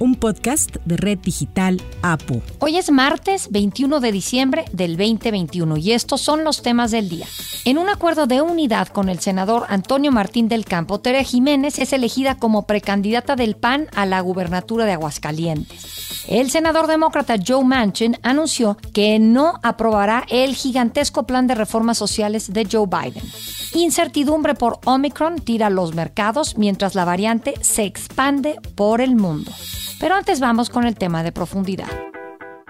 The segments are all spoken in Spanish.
un podcast de Red Digital APU. Hoy es martes 21 de diciembre del 2021 y estos son los temas del día. En un acuerdo de unidad con el senador Antonio Martín del Campo, Tere Jiménez es elegida como precandidata del PAN a la gubernatura de Aguascalientes. El senador demócrata Joe Manchin anunció que no aprobará el gigantesco plan de reformas sociales de Joe Biden. Incertidumbre por Omicron tira los mercados mientras la variante se expande por el mundo. Pero antes vamos con el tema de profundidad.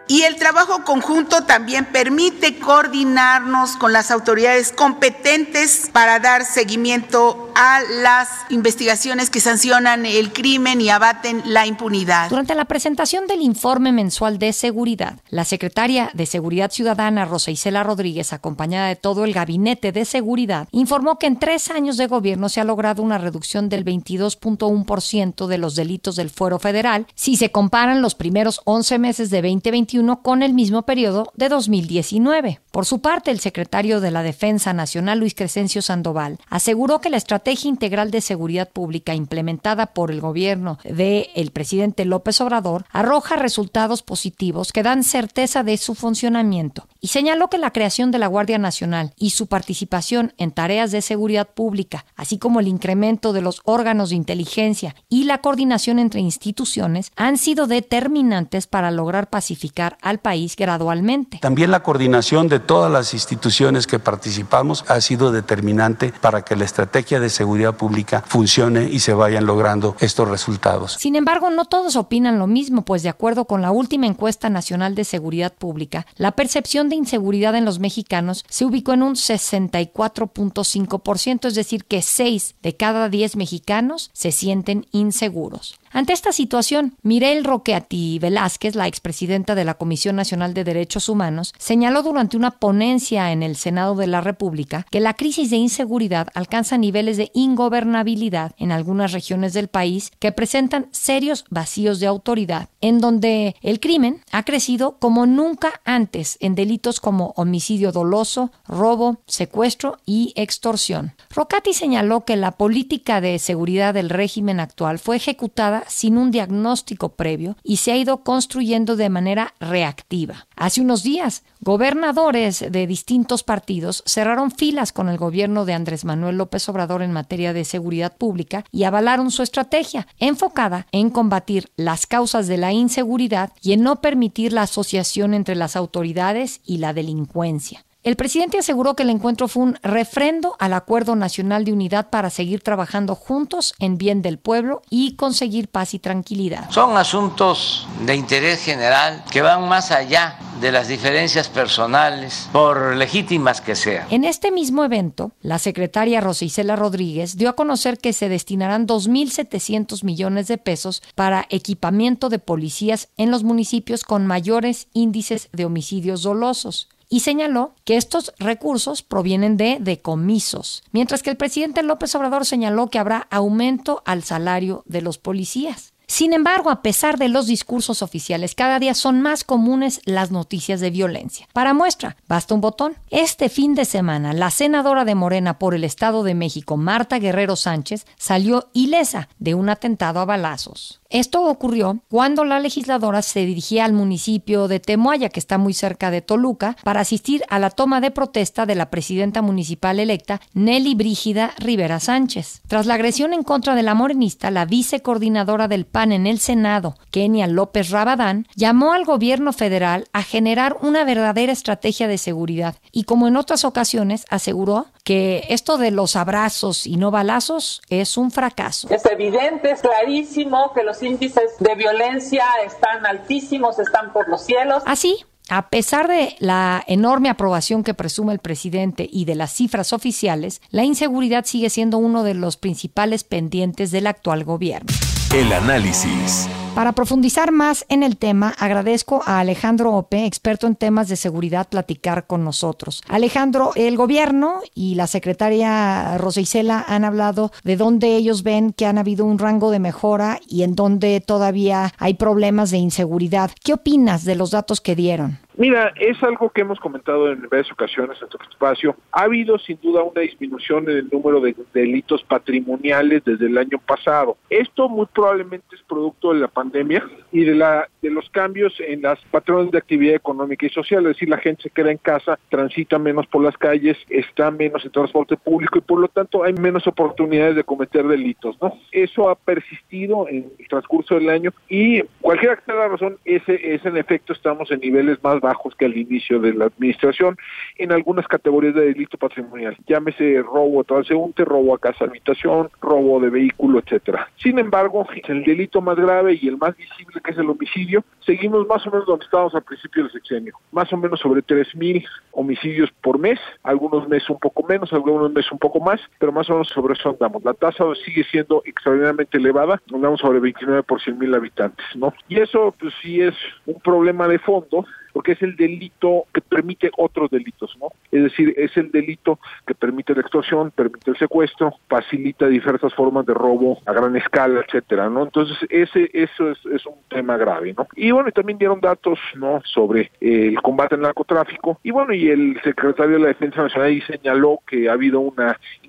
Y el trabajo conjunto también permite coordinarnos con las autoridades competentes para dar seguimiento a las investigaciones que sancionan el crimen y abaten la impunidad. Durante la presentación del informe mensual de seguridad, la secretaria de Seguridad Ciudadana, Rosa Isela Rodríguez, acompañada de todo el gabinete de seguridad, informó que en tres años de gobierno se ha logrado una reducción del 22.1% de los delitos del fuero federal si se comparan los primeros 11 meses de 2021 con el mismo periodo de 2019. Por su parte, el secretario de la Defensa Nacional, Luis Crescencio Sandoval, aseguró que la estrategia integral de seguridad pública implementada por el gobierno del el presidente López Obrador arroja resultados positivos que dan certeza de su funcionamiento y señaló que la creación de la Guardia Nacional y su participación en tareas de seguridad pública, así como el incremento de los órganos de inteligencia y la coordinación entre instituciones, han sido determinantes para lograr pacificar al país gradualmente. También la coordinación de todas las instituciones que participamos ha sido determinante para que la estrategia de seguridad pública funcione y se vayan logrando estos resultados. Sin embargo, no todos opinan lo mismo, pues de acuerdo con la última encuesta nacional de seguridad pública, la percepción de inseguridad en los mexicanos se ubicó en un 64.5%, es decir, que 6 de cada 10 mexicanos se sienten inseguros. Ante esta situación, Mirel Roqueati Velázquez, la expresidenta de la Comisión Nacional de Derechos Humanos, señaló durante una ponencia en el Senado de la República que la crisis de inseguridad alcanza niveles de ingobernabilidad en algunas regiones del país que presentan serios vacíos de autoridad, en donde el crimen ha crecido como nunca antes en delitos como homicidio doloso, robo, secuestro y extorsión. Rocati señaló que la política de seguridad del régimen actual fue ejecutada sin un diagnóstico previo y se ha ido construyendo de manera reactiva. Hace unos días, gobernadores de distintos partidos cerraron filas con el gobierno de Andrés Manuel López Obrador en materia de seguridad pública y avalaron su estrategia, enfocada en combatir las causas de la inseguridad y en no permitir la asociación entre las autoridades y la delincuencia. El presidente aseguró que el encuentro fue un refrendo al Acuerdo Nacional de Unidad para seguir trabajando juntos en bien del pueblo y conseguir paz y tranquilidad. Son asuntos de interés general que van más allá de las diferencias personales, por legítimas que sean. En este mismo evento, la secretaria Rosicela Rodríguez dio a conocer que se destinarán 2.700 millones de pesos para equipamiento de policías en los municipios con mayores índices de homicidios dolosos y señaló que estos recursos provienen de decomisos, mientras que el presidente López Obrador señaló que habrá aumento al salario de los policías. Sin embargo, a pesar de los discursos oficiales, cada día son más comunes las noticias de violencia. Para muestra, basta un botón. Este fin de semana, la senadora de Morena por el Estado de México, Marta Guerrero Sánchez, salió ilesa de un atentado a balazos. Esto ocurrió cuando la legisladora se dirigía al municipio de Temoaya, que está muy cerca de Toluca, para asistir a la toma de protesta de la presidenta municipal electa, Nelly Brígida Rivera Sánchez. Tras la agresión en contra de la morenista, la vicecoordinadora del PAN en el Senado, Kenia López Rabadán, llamó al gobierno federal a generar una verdadera estrategia de seguridad y, como en otras ocasiones, aseguró que esto de los abrazos y no balazos es un fracaso. Es evidente, es clarísimo que los índices de violencia están altísimos, están por los cielos. Así, a pesar de la enorme aprobación que presume el presidente y de las cifras oficiales, la inseguridad sigue siendo uno de los principales pendientes del actual gobierno. El análisis. Para profundizar más en el tema, agradezco a Alejandro Ope, experto en temas de seguridad, platicar con nosotros. Alejandro, el gobierno y la secretaria Rosa Isela han hablado de dónde ellos ven que han habido un rango de mejora y en dónde todavía hay problemas de inseguridad. ¿Qué opinas de los datos que dieron? Mira, es algo que hemos comentado en varias ocasiones en este espacio. Ha habido sin duda una disminución en el número de delitos patrimoniales desde el año pasado. Esto muy probablemente es producto de la pandemia y de la de los cambios en las patrones de actividad económica y social, es decir, la gente se queda en casa, transita menos por las calles, está menos en transporte público y por lo tanto hay menos oportunidades de cometer delitos, ¿no? Eso ha persistido en el transcurso del año y cualquiera que sea la razón, ese es en efecto estamos en niveles más bajos que al inicio de la administración en algunas categorías de delito patrimonial, llámese robo a transeúnte, robo a casa habitación, robo de vehículo, etcétera. Sin embargo, el delito más grave y el más visible que es el homicidio, seguimos más o menos donde estábamos al principio del sexenio, más o menos sobre 3.000 homicidios por mes, algunos meses un poco menos, algunos meses un poco más, pero más o menos sobre eso andamos. La tasa sigue siendo extraordinariamente elevada, andamos sobre 29 por 100 mil habitantes, ¿no? Y eso pues sí es un problema de fondo porque es el delito que permite otros delitos, ¿no? Es decir, es el delito que permite la extorsión, permite el secuestro, facilita diversas formas de robo a gran escala, etcétera, ¿no? Entonces, ese eso es, es un tema grave, ¿no? Y bueno, también dieron datos, ¿no? Sobre el combate al narcotráfico y bueno, y el secretario de la Defensa Nacional ahí señaló que ha habido un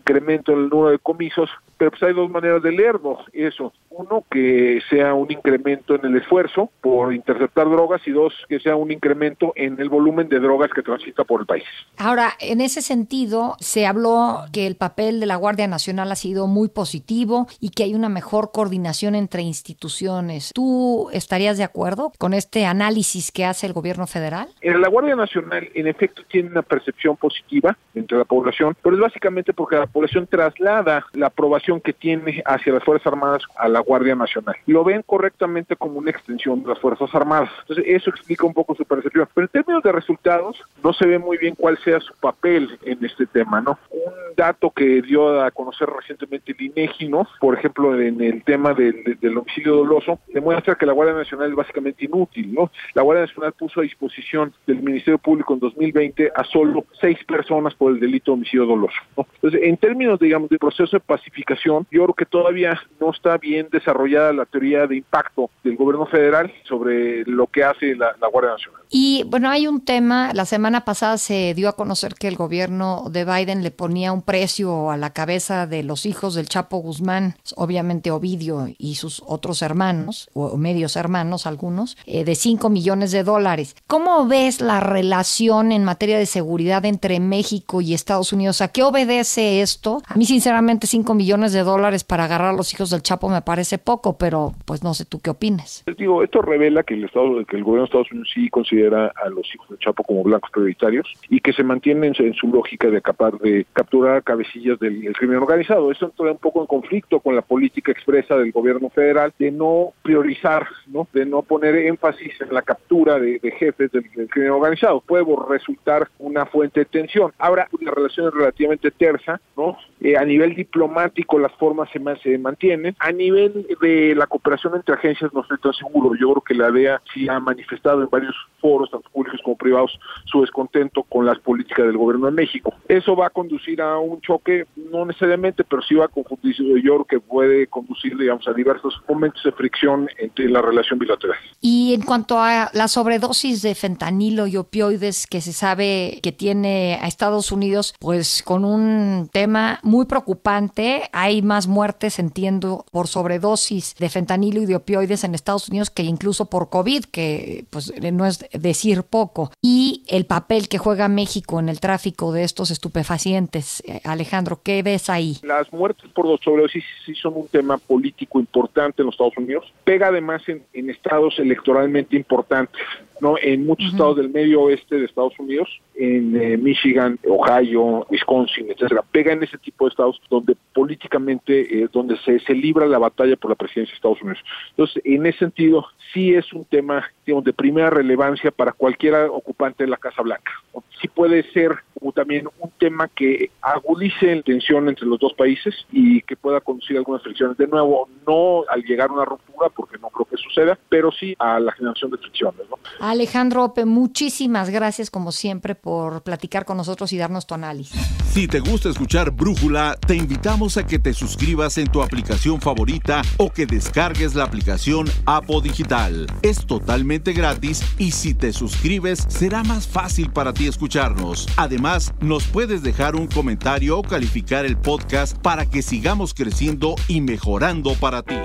incremento en el número de comisos pero pues hay dos maneras de leerlo eso. Uno, que sea un incremento en el esfuerzo por interceptar drogas y dos, que sea un incremento en el volumen de drogas que transita por el país. Ahora, en ese sentido, se habló que el papel de la Guardia Nacional ha sido muy positivo y que hay una mejor coordinación entre instituciones. ¿Tú estarías de acuerdo con este análisis que hace el gobierno federal? La Guardia Nacional, en efecto, tiene una percepción positiva entre la población, pero es básicamente porque la población traslada la aprobación que tiene hacia las Fuerzas Armadas a la Guardia Nacional. Lo ven correctamente como una extensión de las Fuerzas Armadas. Entonces, eso explica un poco su percepción. Pero en términos de resultados, no se ve muy bien cuál sea su papel en este tema, ¿no? Un dato que dio a conocer recientemente el INEGI, ¿no? Por ejemplo, en el tema del, homicidio doloso, demuestra que la Guardia Nacional es básicamente inútil, ¿no? La Guardia Nacional puso a disposición del Ministerio Público en 2020 a solo seis personas por el delito de homicidio doloso. Entonces, en términos, digamos, de proceso de pacificación, yo creo que todavía no está bien desarrollada la teoría de impacto del gobierno federal sobre lo que hace la, Guardia Nacional. Y bueno, hay un tema, la semana pasada se dio a conocer que el gobierno de Biden le ponía un precio a la cabeza de los hijos del Chapo Guzmán, obviamente Ovidio y sus otros hermanos, o medios hermanos algunos, eh, de 5 millones de dólares. ¿Cómo ves la relación en materia de seguridad entre México y Estados Unidos? ¿A qué obedece esto? A mí sinceramente 5 millones de dólares para agarrar a los hijos del Chapo me parece poco, pero pues no sé tú qué opines. Digo, esto revela que el Estado, que el gobierno de Estados Unidos sí considera a los hijos del Chapo como blancos prioritarios y que se mantienen en, su lógica de capaz de capturar cabecillas del, crimen organizado. Eso entra un poco en conflicto con la política expresa del gobierno federal de no priorizar, ¿no? de no poner énfasis en la captura de, jefes del, crimen organizado. Puede resultar una fuente de tensión. Ahora, la relación es relativamente tersa, ¿no? Eh, a nivel diplomático las formas se, se mantienen. A nivel de la cooperación entre agencias no estoy tan seguro. Yo creo que la DEA sí ha manifestado en varios foros, tanto públicos como privados, su descontento con las políticas del gobierno de México. Eso va a conducir a un choque, no necesariamente, pero sí va a conducir, yo creo que puede conducir, digamos, a diversos momentos de fricción entre la relación bilateral. Y en cuanto a la sobredosis de fentanilo y opioides que se sabe que tiene a Estados Unidos, pues con un tema muy preocupante, hay más muertes, entiendo, por sobredosis de fentanilo y de opioides en Estados Unidos que incluso por COVID, que pues no es decir poco. Y el papel que juega México en el tráfico de estos estupefacientes. Alejandro, ¿qué ves ahí? Las muertes por sobredosis sí son un tema político importante en los Estados Unidos. Pega además en, estados electoralmente importantes. ¿No? En muchos estados del medio oeste de Estados Unidos en eh, Michigan, Ohio, Wisconsin, etcétera, pega en ese tipo de estados donde políticamente, eh, donde se, se libra la batalla por la presidencia de Estados Unidos. Entonces, en ese sentido, sí es un tema digamos, de primera relevancia para cualquiera ocupante de la Casa Blanca. Sí puede ser como también un tema que agudice la tensión entre los dos países y que pueda conducir a algunas fricciones. De nuevo, no al llegar a una ruptura, porque no creo que suceda, pero sí a la generación de fricciones. ¿no? Alejandro Ope, muchísimas gracias como siempre por platicar con nosotros y darnos tu análisis. Si te gusta escuchar Brújula, te invitamos a que te suscribas en tu aplicación favorita o que descargues la aplicación Apo Digital. Es totalmente gratis y si te suscribes será más fácil para ti escucharnos. Además, nos puedes dejar un comentario o calificar el podcast para que sigamos creciendo y mejorando para ti.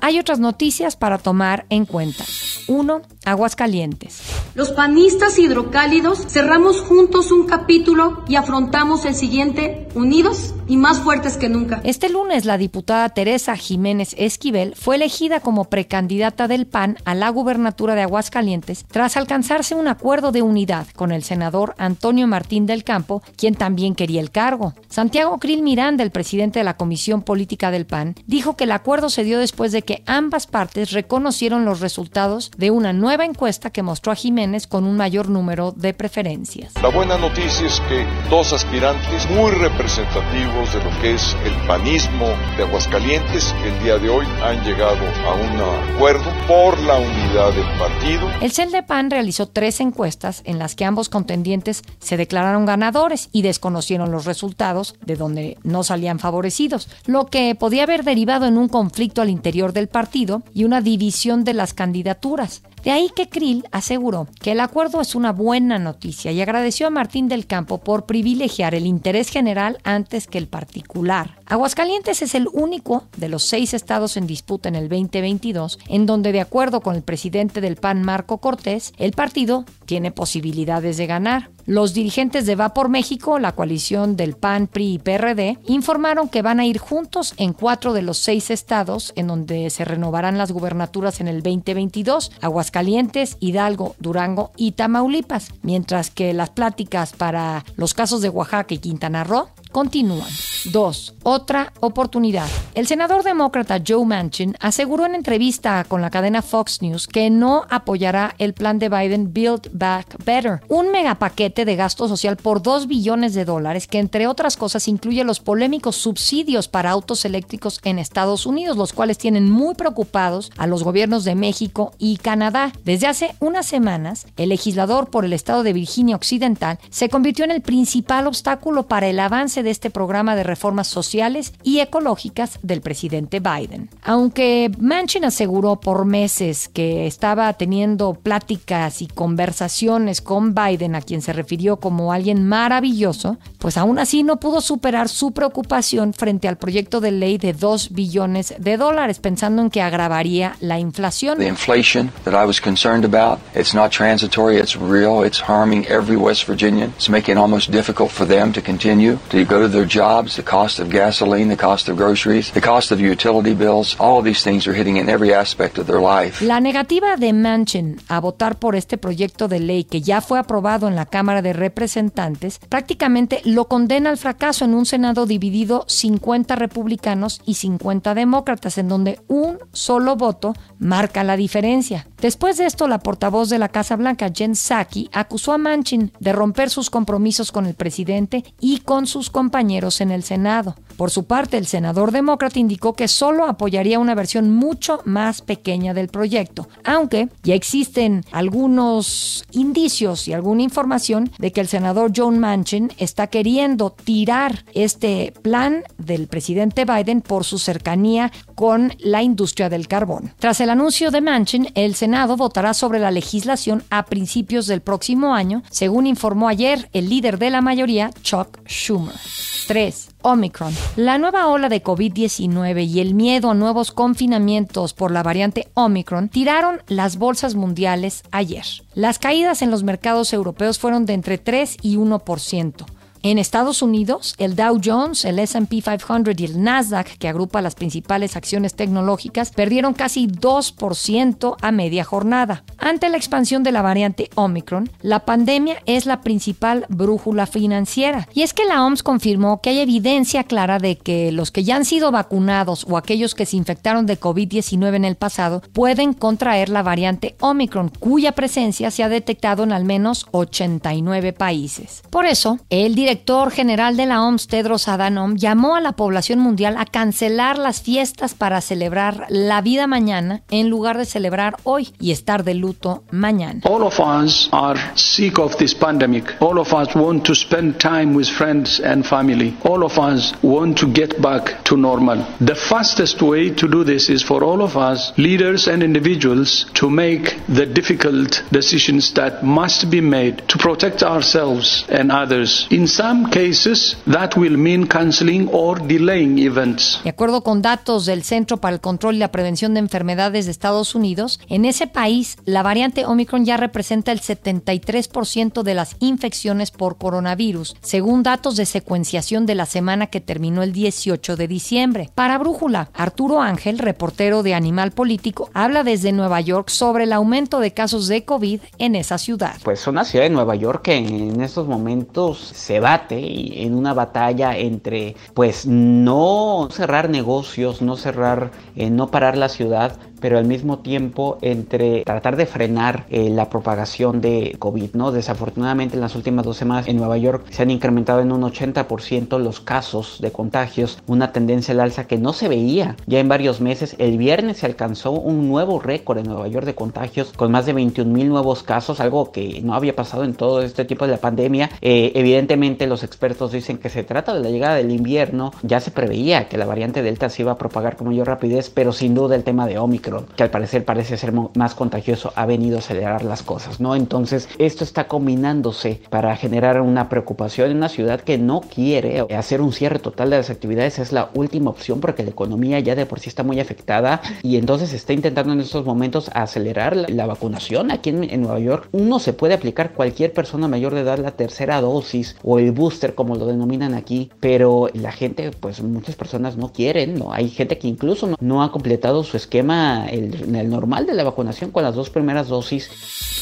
Hay otras noticias para tomar en cuenta. 1. Aguascalientes. Los panistas hidrocálidos cerramos juntos un capítulo y afrontamos el siguiente unidos y más fuertes que nunca. Este lunes la diputada Teresa Jiménez Esquivel fue elegida como precandidata del PAN a la gubernatura de Aguascalientes tras alcanzarse un acuerdo de unidad con el senador Antonio Martín del Campo, quien también quería el cargo. Santiago Krill Miranda, el presidente de la Comisión Política del PAN, dijo que el acuerdo se dio después de que ambas partes reconocieron los resultados de una nueva encuesta que mostró a Jiménez con un mayor número de preferencias. La buena noticia es que dos aspirantes muy representativos de lo que es el panismo de Aguascalientes, el día de hoy han llegado a un acuerdo por la unidad del partido. El CEL de PAN realizó tres encuestas en las que ambos contendientes se declararon ganadores y desconocieron los resultados de donde no salían favorecidos, lo que podía haber derivado en un conflicto al interior del partido y una división de las candidaturas. De ahí que Krill aseguró que el acuerdo es una buena noticia y agradeció a Martín del Campo por privilegiar el interés general antes que el particular. Aguascalientes es el único de los seis estados en disputa en el 2022 en donde, de acuerdo con el presidente del PAN, Marco Cortés, el partido tiene posibilidades de ganar. Los dirigentes de Va por México, la coalición del PAN, PRI y PRD, informaron que van a ir juntos en cuatro de los seis estados en donde se renovarán las gubernaturas en el 2022, Aguascalientes, Hidalgo, Durango y Tamaulipas, mientras que las pláticas para los casos de Oaxaca y Quintana Roo continúan. 2. Otra oportunidad. El senador demócrata Joe Manchin aseguró en entrevista con la cadena Fox News que no apoyará el plan de Biden Build Back Better, un megapaquete de gasto social por 2 billones de dólares que entre otras cosas incluye los polémicos subsidios para autos eléctricos en Estados Unidos, los cuales tienen muy preocupados a los gobiernos de México y Canadá. Desde hace unas semanas, el legislador por el estado de Virginia Occidental se convirtió en el principal obstáculo para el avance de este programa de reformas sociales y ecológicas del presidente Biden. Aunque Manchin aseguró por meses que estaba teniendo pláticas y conversaciones con Biden, a quien se refirió como alguien maravilloso, pues aún así no pudo superar su preocupación frente al proyecto de ley de 2 billones de dólares, pensando en que agravaría la inflación. The inflation that I was concerned about, it's not transitory, it's real, it's harming every West Virginian. It's making it almost difficult for them to continue to go to their jobs, the cost of gasoline, the cost of groceries, the cost of utility bills, all of these things are hitting in every aspect of their life. La negativa de Manchin a votar por este proyecto de ley que ya fue aprobado en la Cámara de Representantes prácticamente lo condena al fracaso en un Senado dividido 50 republicanos y 50 demócratas, en donde un solo voto marca la diferencia. Después de esto, la portavoz de la Casa Blanca, Jen Psaki, acusó a Manchin de romper sus compromisos con el presidente y con sus compañeros en el Senado. Por su parte, el senador demócrata indicó que solo apoyaría una versión mucho más pequeña del proyecto, aunque ya existen algunos indicios y alguna información de que el senador John Manchin está queriendo tirar este plan del presidente Biden por su cercanía con la industria del carbón. Tras el anuncio de Manchin, el Senado votará sobre la legislación a principios del próximo año, según informó ayer el líder de la mayoría, Chuck Schumer. 3. Omicron. La nueva ola de COVID-19 y el miedo a nuevos confinamientos por la variante Omicron tiraron las bolsas mundiales ayer. Las caídas en los mercados europeos fueron de entre 3 y 1%. En Estados Unidos, el Dow Jones, el SP 500 y el Nasdaq, que agrupa las principales acciones tecnológicas, perdieron casi 2% a media jornada. ante la expansión de la variante Omicron, la pandemia es la principal brújula financiera. Y es que la OMS confirmó que hay evidencia clara de que los que ya han sido vacunados o aquellos que se infectaron de COVID-19 en el pasado pueden contraer la variante Omicron, cuya presencia se ha detectado en al menos 89 países. Por eso, el director general de la OMS, Tedros Adhanom, llamó a la población mundial a cancelar las fiestas para celebrar la vida mañana en lugar de celebrar hoy y estar de luto mañana. All of us are sick of this pandemic. All of us want to spend time with friends and family. All of us want to get back to normal. The fastest way to do this is for all of us, leaders and individuals, to make the difficult decisions that must be made to protect ourselves and others. Some cases, that will mean canceling or delaying events. De acuerdo con datos del Centro para el Control y la Prevención de Enfermedades de Estados Unidos, en ese país la variante Omicron ya representa el 73% de las infecciones por coronavirus, según datos de secuenciación de la semana que terminó el 18 de diciembre. Para Brújula, Arturo Ángel, reportero de Animal Político, habla desde Nueva York sobre el aumento de casos de COVID en esa ciudad. Pues una ciudad de Nueva York que en estos momentos se en una batalla entre pues no cerrar negocios, no cerrar, eh, no parar la ciudad, pero al mismo tiempo entre tratar de frenar eh, la propagación de COVID, ¿no? Desafortunadamente en las últimas dos semanas en Nueva York se han incrementado en un 80% los casos de contagios, una tendencia al alza que no se veía ya en varios meses. El viernes se alcanzó un nuevo récord en Nueva York de contagios con más de 21 mil nuevos casos, algo que no había pasado en todo este tipo de la pandemia. Eh, evidentemente los expertos dicen que se trata de la llegada del invierno, ya se preveía que la variante Delta se iba a propagar con mayor rapidez, pero sin duda el tema de Omicron que al parecer parece ser más contagioso, ha venido a acelerar las cosas, ¿no? Entonces, esto está combinándose para generar una preocupación en una ciudad que no quiere hacer un cierre total de las actividades, es la última opción porque la economía ya de por sí está muy afectada y entonces está intentando en estos momentos acelerar la, vacunación aquí en, Nueva York. Uno se puede aplicar cualquier persona mayor de edad la tercera dosis o el booster como lo denominan aquí, pero la gente, pues muchas personas no quieren, ¿no? Hay gente que incluso no ha completado su esquema el, normal de la vacunación con las dos primeras dosis.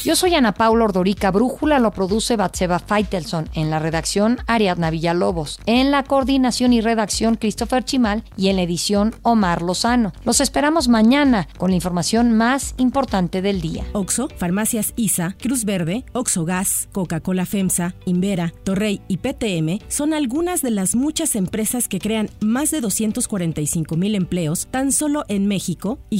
Yo soy Ana Paula Ordorica. Brújula lo produce Batseba Feitelson. En la redacción, Ariadna Villalobos. En la coordinación y redacción, Christopher Chimal. Y en la edición, Omar Lozano. Los esperamos mañana con la información más importante del día. Oxo, Farmacias ISA, Cruz Verde, Oxo Gas, Coca-Cola FEMSA, Invera, Torrey y PTM son algunas de las muchas empresas que crean más de 245 mil empleos tan solo en México y